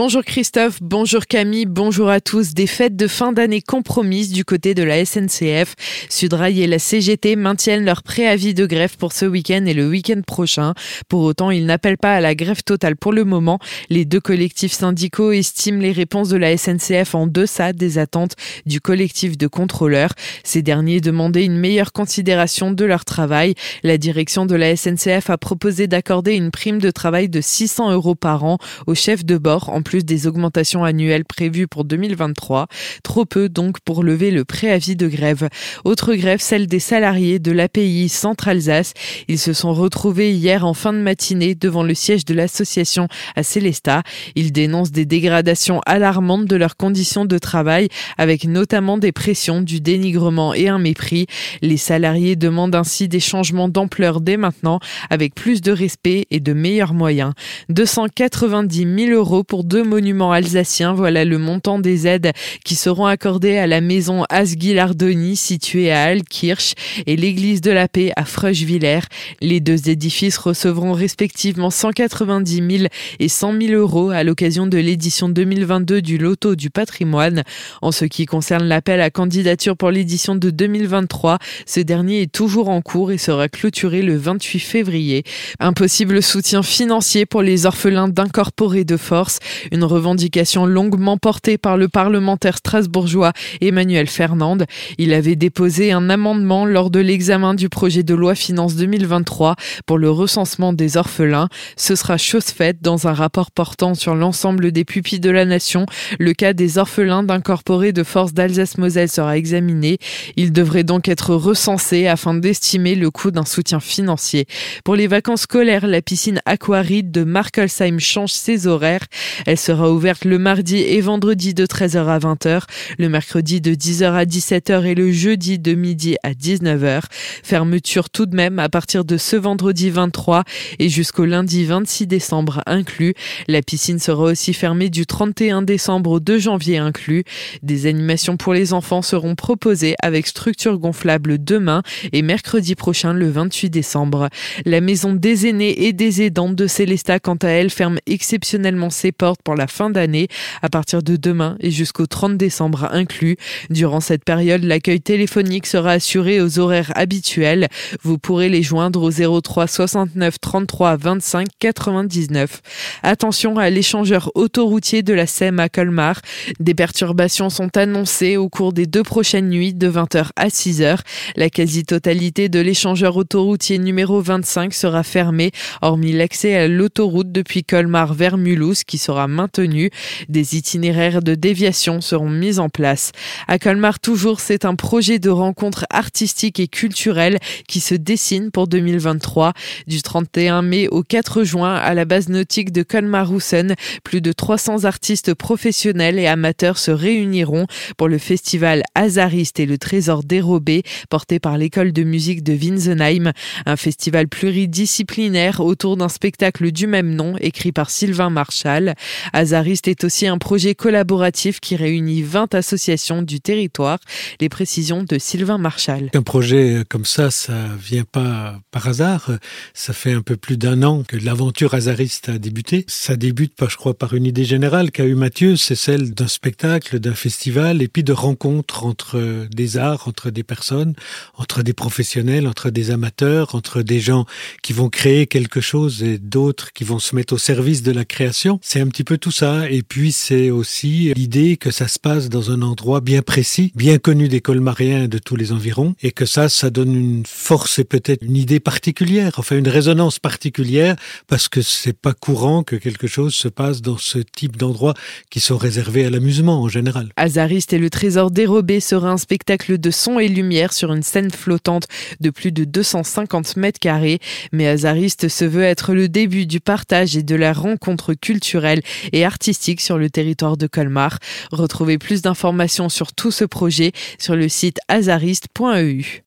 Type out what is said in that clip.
Bonjour Christophe, bonjour Camille, bonjour à tous. Des fêtes de fin d'année compromises du côté de la SNCF. Sudrail et la CGT maintiennent leur préavis de grève pour ce week-end et le week-end prochain. Pour autant, ils n'appellent pas à la grève totale pour le moment. Les deux collectifs syndicaux estiment les réponses de la SNCF en deçà des attentes du collectif de contrôleurs. Ces derniers demandaient une meilleure considération de leur travail. La direction de la SNCF a proposé d'accorder une prime de travail de 600 euros par an aux chefs de bord en plus des augmentations annuelles prévues pour 2023. Trop peu donc pour lever le préavis de grève. Autre grève, celle des salariés de l'API Centre-Alsace. Ils se sont retrouvés hier en fin de matinée devant le siège de l'association à Célestat. Ils dénoncent des dégradations alarmantes de leurs conditions de travail avec notamment des pressions, du dénigrement et un mépris. Les salariés demandent ainsi des changements d'ampleur dès maintenant avec plus de respect et de meilleurs moyens. 290 000 euros pour deux monuments alsaciens. Voilà le montant des aides qui seront accordées à la maison Asgilardoni située à Alkirch et l'église de la paix à Freuchwiller. Les deux édifices recevront respectivement 190 000 et 100 000 euros à l'occasion de l'édition 2022 du Loto du patrimoine. En ce qui concerne l'appel à candidature pour l'édition de 2023, ce dernier est toujours en cours et sera clôturé le 28 février. Un possible soutien financier pour les orphelins d'incorporés de force une revendication longuement portée par le parlementaire strasbourgeois Emmanuel Fernande. Il avait déposé un amendement lors de l'examen du projet de loi finance 2023 pour le recensement des orphelins. Ce sera chose faite dans un rapport portant sur l'ensemble des pupilles de la nation. Le cas des orphelins d'incorporés de force d'Alsace-Moselle sera examiné. Il devrait donc être recensé afin d'estimer le coût d'un soutien financier. Pour les vacances scolaires, la piscine aquaride de Markelsheim change ses horaires. Elle sera ouverte le mardi et vendredi de 13h à 20h, le mercredi de 10h à 17h et le jeudi de midi à 19h. Fermeture tout de même à partir de ce vendredi 23 et jusqu'au lundi 26 décembre inclus. La piscine sera aussi fermée du 31 décembre au 2 janvier inclus. Des animations pour les enfants seront proposées avec structure gonflable demain et mercredi prochain le 28 décembre. La maison des aînés et des aidants de Célesta quant à elle ferme exceptionnellement ses portes pour la fin d'année à partir de demain et jusqu'au 30 décembre inclus. Durant cette période, l'accueil téléphonique sera assuré aux horaires habituels. Vous pourrez les joindre au 03 69 33 25 99. Attention à l'échangeur autoroutier de la SEM à Colmar. Des perturbations sont annoncées au cours des deux prochaines nuits de 20h à 6h. La quasi-totalité de l'échangeur autoroutier numéro 25 sera fermée, hormis l'accès à l'autoroute depuis Colmar vers Mulhouse qui sera maintenu. Des itinéraires de déviation seront mis en place. À Colmar, toujours, c'est un projet de rencontre artistique et culturelle qui se dessine pour 2023. Du 31 mai au 4 juin, à la base nautique de Colmar-Roussen, plus de 300 artistes professionnels et amateurs se réuniront pour le festival Azariste et le Trésor dérobé, porté par l'école de musique de Winsenheim. Un festival pluridisciplinaire autour d'un spectacle du même nom, écrit par Sylvain Marchal. Azariste est aussi un projet collaboratif qui réunit 20 associations du territoire. Les précisions de Sylvain Marchal. Un projet comme ça, ça vient pas par hasard. Ça fait un peu plus d'un an que l'aventure Azariste a débuté. Ça débute, je crois, par une idée générale qu'a eu Mathieu, c'est celle d'un spectacle, d'un festival, et puis de rencontres entre des arts, entre des personnes, entre des professionnels, entre des amateurs, entre des gens qui vont créer quelque chose et d'autres qui vont se mettre au service de la création. C'est un petit peu tout ça. Et puis c'est aussi l'idée que ça se passe dans un endroit bien précis, bien connu des colmariens de tous les environs, et que ça, ça donne une force et peut-être une idée particulière, enfin une résonance particulière, parce que c'est pas courant que quelque chose se passe dans ce type d'endroits qui sont réservés à l'amusement en général. Azariste et le trésor dérobé sera un spectacle de son et lumière sur une scène flottante de plus de 250 mètres carrés. Mais Azariste se veut être le début du partage et de la rencontre culturelle et artistique sur le territoire de Colmar. Retrouvez plus d'informations sur tout ce projet sur le site azariste.eu.